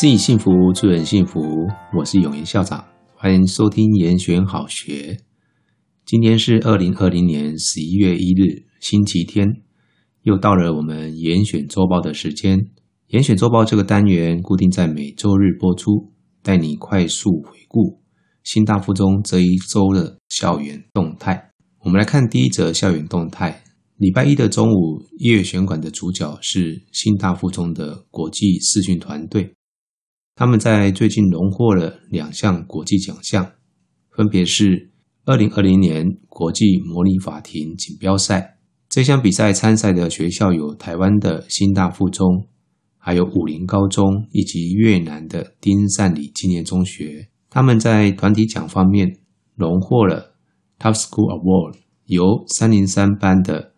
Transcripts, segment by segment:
自己幸福，助人幸福。我是永言校长，欢迎收听严选好学。今天是二零二零年十一月一日，星期天，又到了我们严选周报的时间。严选周报这个单元固定在每周日播出，带你快速回顾新大附中这一周的校园动态。我们来看第一则校园动态。礼拜一的中午，音乐选馆的主角是新大附中的国际视讯团队。他们在最近荣获了两项国际奖项，分别是二零二零年国际模拟法庭锦标赛。这项比赛参赛的学校有台湾的新大附中，还有武陵高中以及越南的丁善里纪念中学。他们在团体奖方面荣获了 Top School Award，由三零三班的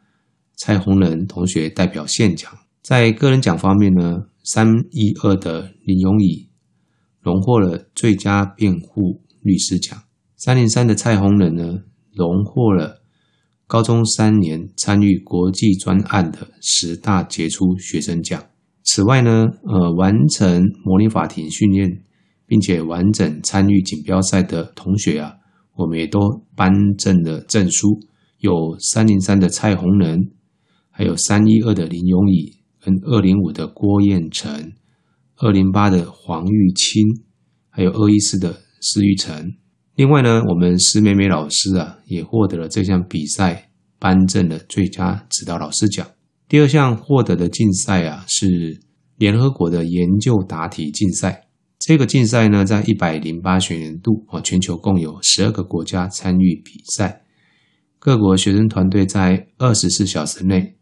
蔡宏仁同学代表现奖。在个人奖方面呢，三一二的林永乙。荣获了最佳辩护律师奖。三零三的蔡宏仁呢，荣获了高中三年参与国际专案的十大杰出学生奖。此外呢，呃，完成模拟法庭训练，并且完整参与锦标赛的同学啊，我们也都颁证了证书。有三零三的蔡宏仁，还有三一二的林永乙，跟二零五的郭彦成。二零八的黄玉清，还有二一四的施玉成。另外呢，我们施美美老师啊，也获得了这项比赛颁证的最佳指导老师奖。第二项获得的竞赛啊，是联合国的研究答题竞赛。这个竞赛呢，在一百零八学年度啊，全球共有十二个国家参与比赛。各国学生团队在二十四小时内，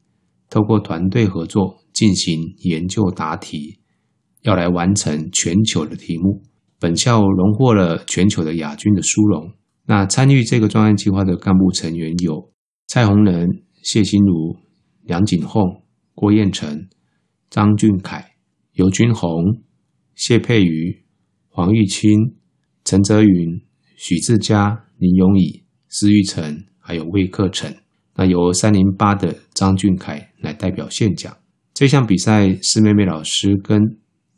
透过团队合作进行研究答题。要来完成全球的题目，本校荣获了全球的亚军的殊荣。那参与这个专案计划的干部成员有蔡宏仁、谢心如、梁景凤、郭彦成、张俊凯、游君宏、谢佩瑜、黄玉清、陈泽云、许志佳、林永乙、施玉成，还有魏克成。那由三零八的张俊凯来代表现讲。这项比赛，是妹妹老师跟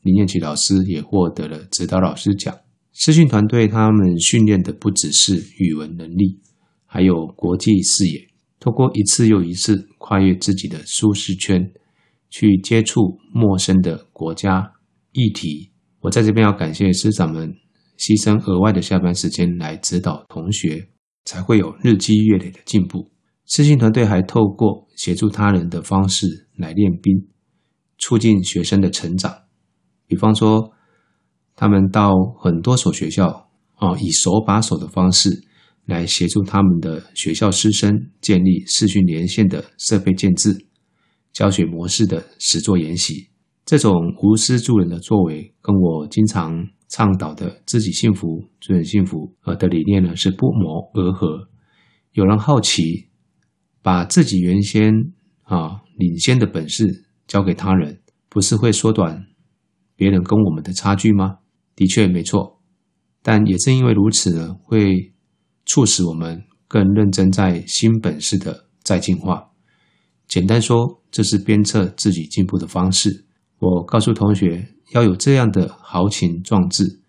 林彦琪老师也获得了指导老师奖。视讯团队他们训练的不只是语文能力，还有国际视野。透过一次又一次跨越自己的舒适圈，去接触陌生的国家议题。我在这边要感谢师长们牺牲额外的下班时间来指导同学，才会有日积月累的进步。视讯团队还透过协助他人的方式来练兵，促进学生的成长。比方说，他们到很多所学校啊，以手把手的方式来协助他们的学校师生建立视讯连线的设备建置、教学模式的实作研习。这种无私助人的作为，跟我经常倡导的自己幸福、助人幸福呃的理念呢，是不谋而合。有人好奇，把自己原先啊领先的本事交给他人，不是会缩短别人跟我们的差距吗？的确没错，但也正因为如此呢，会促使我们更认真在新本事的再进化。简单说，这是鞭策自己进步的方式。我告诉同学，要有这样的豪情壮志，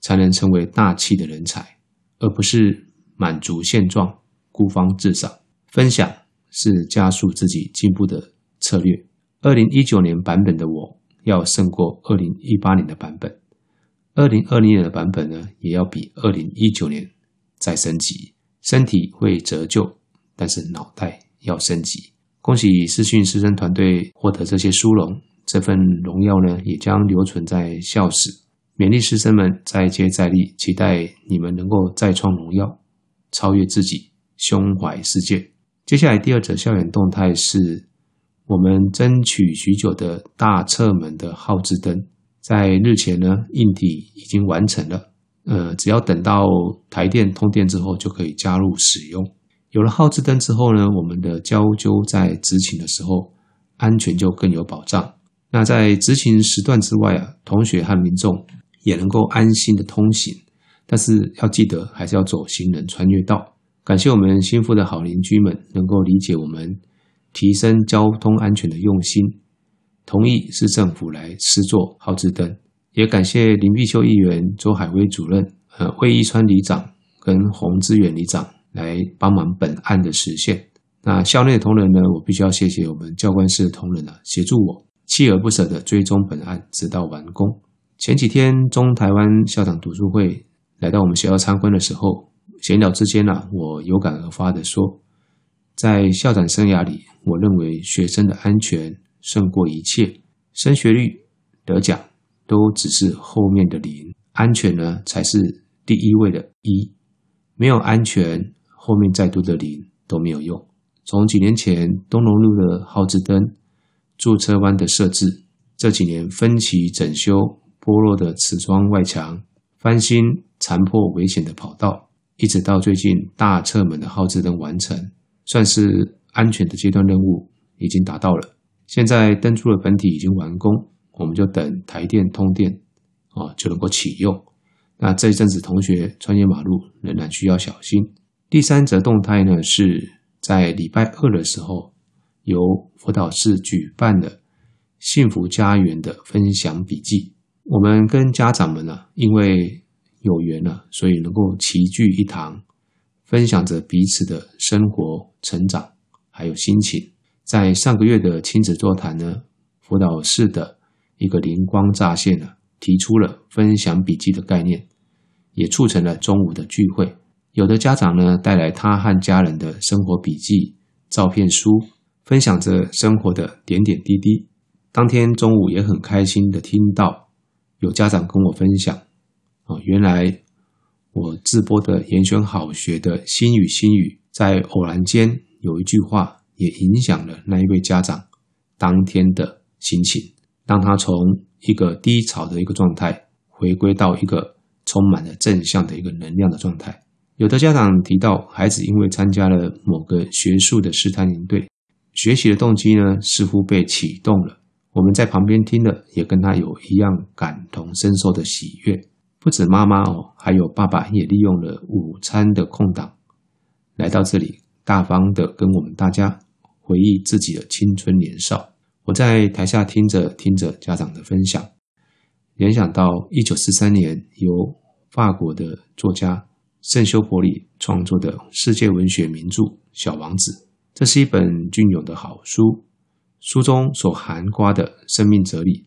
才能成为大气的人才，而不是满足现状、孤芳自赏。分享是加速自己进步的策略。二零一九年版本的我。要胜过二零一八年的版本，二零二零年的版本呢，也要比二零一九年再升级。身体会折旧，但是脑袋要升级。恭喜视讯师生团队获得这些殊荣，这份荣耀呢，也将留存在校史。勉励师生们再接再厉，期待你们能够再创荣耀，超越自己，胸怀世界。接下来第二则校园动态是。我们争取许久的大侧门的号志灯，在日前呢，硬体已经完成了。呃，只要等到台电通电之后，就可以加入使用。有了号志灯之后呢，我们的交纠在执勤的时候，安全就更有保障。那在执勤时段之外啊，同学和民众也能够安心的通行。但是要记得，还是要走行人穿越道。感谢我们新附的好邻居们，能够理解我们。提升交通安全的用心，同意市政府来施作号志灯，也感谢林碧秀议员、周海威主任、呃魏一川里长跟洪志远里长来帮忙本案的实现。那校内的同仁呢，我必须要谢谢我们教官室的同仁啊，协助我锲而不舍地追踪本案，直到完工。前几天中台湾校长读书会来到我们学校参观的时候，闲聊之间啊，我有感而发地说，在校长生涯里，我认为学生的安全胜过一切，升学率、得奖都只是后面的零，安全呢才是第一位的一，没有安全，后面再多的零都没有用。从几年前东龙路的号志灯、驻车弯的设置，这几年分期整修剥落的瓷砖外墙、翻新残破危险的跑道，一直到最近大侧门的号志灯完成，算是安全的阶段任务已经达到了。现在灯柱的本体已经完工，我们就等台电通电，哦，就能够启用。那这一阵子同学穿越马路仍然需要小心。第三则动态呢是。在礼拜二的时候，由辅导室举办的幸福家园的分享笔记。我们跟家长们呢，因为有缘了，所以能够齐聚一堂，分享着彼此的生活、成长，还有心情。在上个月的亲子座谈呢，辅导室的一个灵光乍现呢，提出了分享笔记的概念，也促成了中午的聚会。有的家长呢，带来他和家人的生活笔记、照片书，分享着生活的点点滴滴。当天中午也很开心的听到有家长跟我分享，哦，原来我自播的延选好学的心语心语，在偶然间有一句话也影响了那一位家长当天的心情，让他从一个低潮的一个状态，回归到一个充满了正向的一个能量的状态。有的家长提到，孩子因为参加了某个学术的试探营队，学习的动机呢似乎被启动了。我们在旁边听了，也跟他有一样感同身受的喜悦。不止妈妈哦，还有爸爸也利用了午餐的空档，来到这里，大方的跟我们大家回忆自己的青春年少。我在台下听着听着家长的分享，联想到一九四三年由法国的作家。圣修伯里创作的世界文学名著《小王子》，这是一本隽永的好书。书中所含瓜的生命哲理，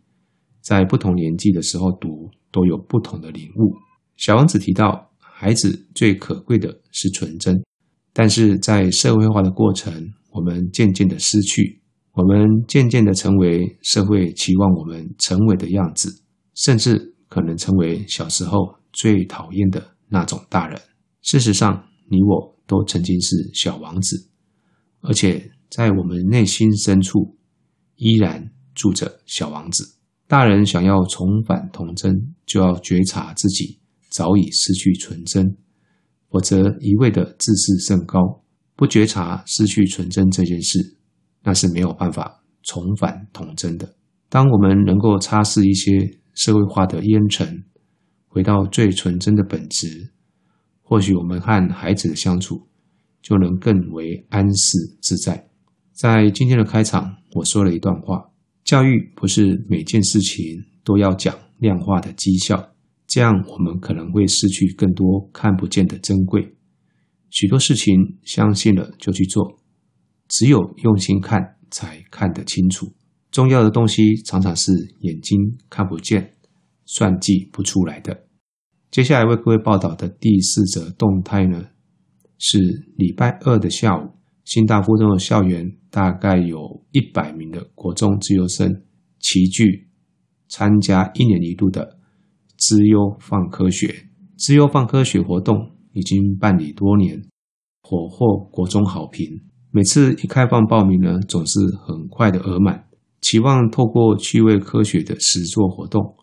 在不同年纪的时候读，都有不同的领悟。小王子提到，孩子最可贵的是纯真，但是在社会化的过程，我们渐渐的失去，我们渐渐的成为社会期望我们成为的样子，甚至可能成为小时候最讨厌的那种大人。事实上，你我都曾经是小王子，而且在我们内心深处依然住着小王子。大人想要重返童真，就要觉察自己早已失去纯真，否则一味的自视甚高，不觉察失去纯真这件事，那是没有办法重返童真的。当我们能够擦拭一些社会化的烟尘，回到最纯真的本质。或许我们和孩子的相处就能更为安适自在。在今天的开场，我说了一段话：教育不是每件事情都要讲量化的绩效，这样我们可能会失去更多看不见的珍贵。许多事情相信了就去做，只有用心看才看得清楚。重要的东西常常是眼睛看不见、算计不出来的。接下来为各位报道的第四则动态呢，是礼拜二的下午，新大附中的校园大概有一百名的国中资优生齐聚参加一年一度的资优放科学。资优放科学活动已经办理多年，颇获国中好评。每次一开放报名呢，总是很快的额满。期望透过趣味科学的实作活动，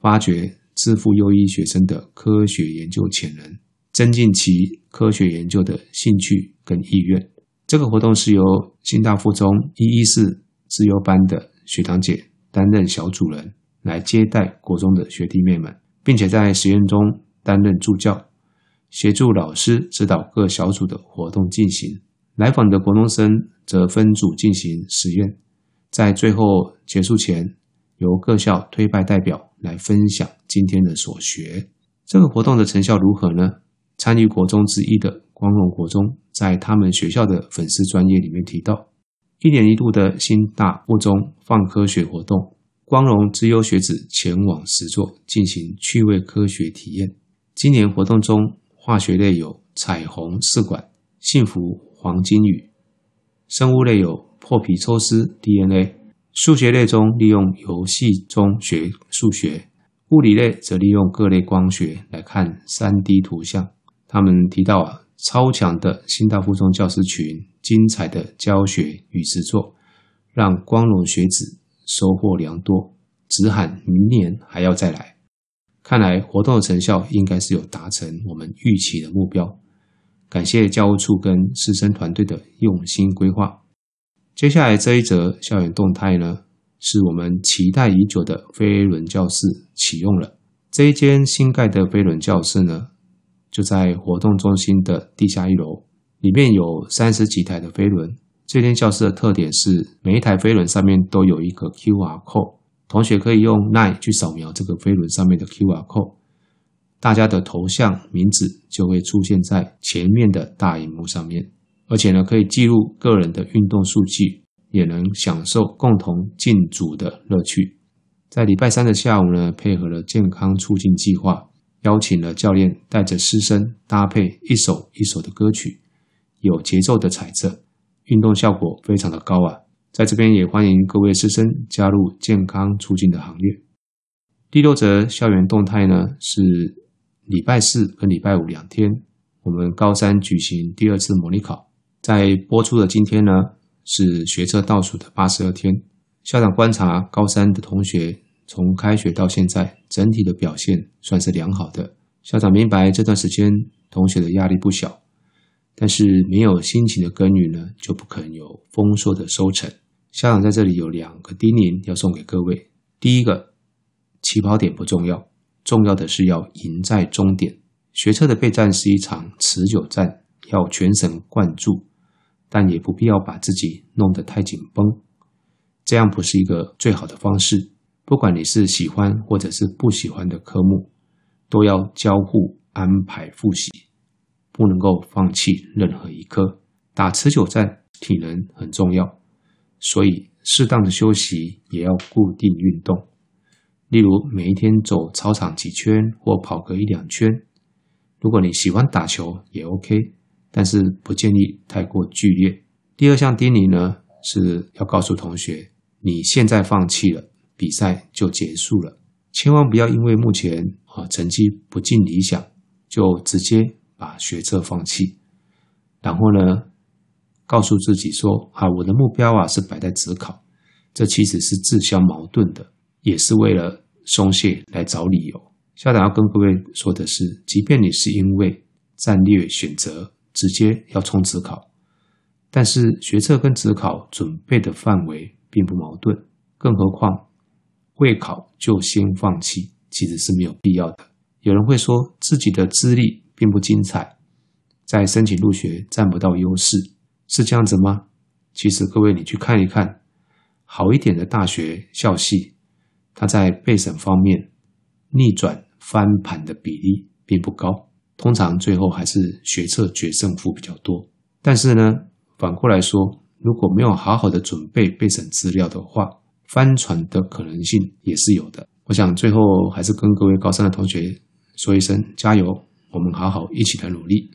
发掘。支付优异学生的科学研究潜能，增进其科学研究的兴趣跟意愿。这个活动是由新大附中一一四自由班的学堂姐担任小主人，来接待国中的学弟妹们，并且在实验中担任助教，协助老师指导各小组的活动进行。来访的国中生则分组进行实验，在最后结束前，由各校推派代表。来分享今天的所学。这个活动的成效如何呢？参与国中之一的光荣国中，在他们学校的粉丝专业里面提到，一年一度的新大附中放科学活动，光荣之优学子前往实作进行趣味科学体验。今年活动中，化学类有彩虹试管、幸福黄金雨；生物类有破皮抽丝 DNA；数学类中利用游戏中学数学；物理类则利用各类光学来看 3D 图像。他们提到啊，超强的新大附中教师群，精彩的教学与实作，让光荣学子收获良多，只喊明年还要再来。看来活动的成效应该是有达成我们预期的目标。感谢教务处跟师生团队的用心规划。接下来这一则校园动态呢，是我们期待已久的飞轮教室启用了。这一间新盖的飞轮教室呢，就在活动中心的地下一楼，里面有三十几台的飞轮。这间教室的特点是，每一台飞轮上面都有一个 QR code，同学可以用 LINE 去扫描这个飞轮上面的 QR code，大家的头像、名字就会出现在前面的大荧幕上面，而且呢，可以记录个人的运动数据，也能享受共同进组的乐趣。在礼拜三的下午呢，配合了健康促进计划。邀请了教练带着师生搭配一首一首的歌曲，有节奏的踩着，运动效果非常的高啊！在这边也欢迎各位师生加入健康促进的行列。第六则校园动态呢，是礼拜四跟礼拜五两天，我们高三举行第二次模拟考。在播出的今天呢，是学测倒数的八十二天。校长观察高三的同学。从开学到现在，整体的表现算是良好的。校长明白这段时间同学的压力不小，但是没有辛勤的耕耘呢，就不可能有丰硕的收成。校长在这里有两个叮咛要送给各位：第一个，起跑点不重要，重要的是要赢在终点。学测的备战是一场持久战，要全神贯注，但也不必要把自己弄得太紧绷，这样不是一个最好的方式。不管你是喜欢或者是不喜欢的科目，都要交互安排复习，不能够放弃任何一科。打持久战，体能很重要，所以适当的休息也要固定运动。例如每一天走操场几圈或跑个一两圈。如果你喜欢打球也 OK，但是不建议太过剧烈。第二项叮咛呢，是要告诉同学，你现在放弃了。比赛就结束了，千万不要因为目前啊成绩不尽理想，就直接把学测放弃。然后呢，告诉自己说啊，我的目标啊是摆在职考，这其实是自相矛盾的，也是为了松懈来找理由。校长要跟各位说的是，即便你是因为战略选择直接要冲职考，但是学测跟职考准备的范围并不矛盾，更何况。会考就先放弃，其实是没有必要的。有人会说自己的资历并不精彩，在申请入学占不到优势，是这样子吗？其实各位，你去看一看，好一点的大学校系，它在备审方面逆转翻盘的比例并不高，通常最后还是学测决胜负比较多。但是呢，反过来说，如果没有好好的准备备审资料的话，翻船的可能性也是有的。我想最后还是跟各位高三的同学说一声加油，我们好好一起来努力。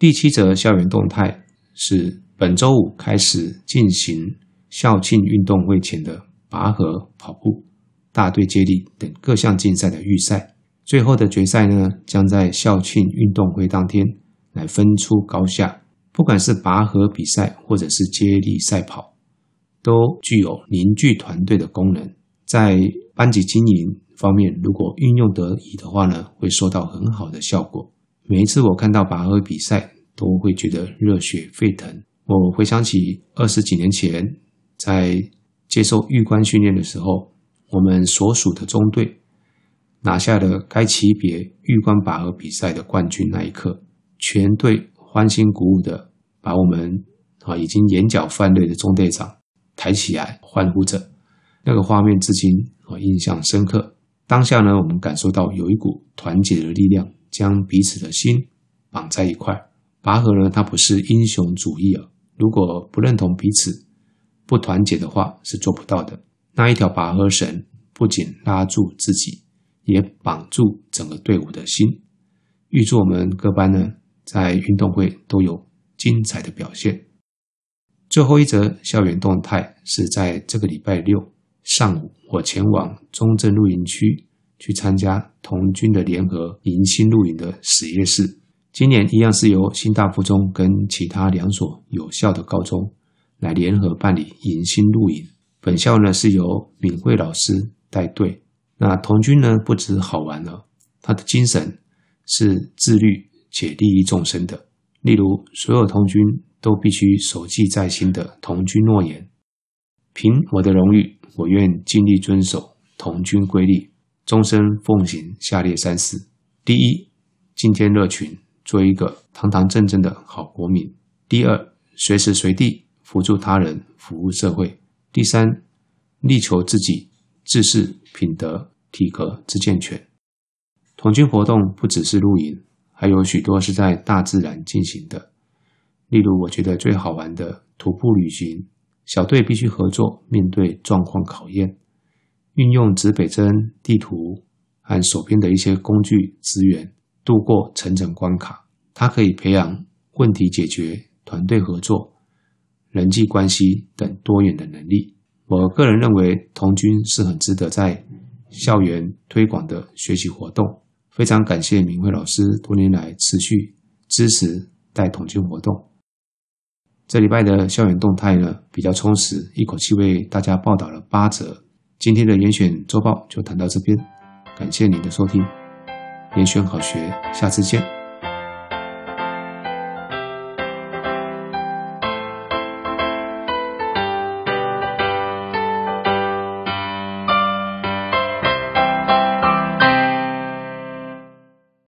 第七则校园动态是本周五开始进行校庆运动会前的拔河、跑步、大队接力等各项竞赛的预赛，最后的决赛呢，将在校庆运动会当天来分出高下。不管是拔河比赛或者是接力赛跑。都具有凝聚团队的功能，在班级经营方面，如果运用得宜的话呢，会收到很好的效果。每一次我看到拔河比赛，都会觉得热血沸腾。我回想起二十几年前在接受预官训练的时候，我们所属的中队拿下了该级别预官拔河比赛的冠军那一刻，全队欢欣鼓舞的把我们啊已经眼角泛泪的中队长抬起来，欢呼着，那个画面至今我印象深刻。当下呢，我们感受到有一股团结的力量，将彼此的心绑在一块。拔河呢，它不是英雄主义啊，如果不认同彼此、不团结的话，是做不到的。那一条拔河绳不仅拉住自己，也绑住整个队伍的心。预祝我们各班呢，在运动会都有精彩的表现。最后一则校园动态是在这个礼拜六上午，我前往中正露营区去参加童军的联合迎新露营的始业式。今年一样是由新大附中跟其他两所有效的高中来联合办理迎新露营。本校呢是由敏慧老师带队。那童军呢不止好玩了，他的精神是自律且利益众生的。例如，所有童军都必须守记在心的童军诺言。凭我的荣誉。我愿尽力遵守童军规律，终身奉行下列三事：第一，敬天乐群，做一个堂堂正正的好国民；第二，随时随地扶助他人，服务社会；第三，力求自己自视品德体格之健全。童军活动不只是露营，还有许多是在大自然进行的，例如我觉得最好玩的徒步旅行。小队必须合作，面对状况考验，运用指北针、地图和手边的一些工具资源，度过层层关卡。它可以培养问题解决、团队合作、人际关系等多元的能力。我个人认为，童军是很值得在校园推广的学习活动。非常感谢明慧老师多年来持续支持带统计活动。这礼拜的校园动态呢，比较充实，一口气为大家报道了八则。今天的严选周报就谈到这边，感谢您的收听，严选好学，下次见。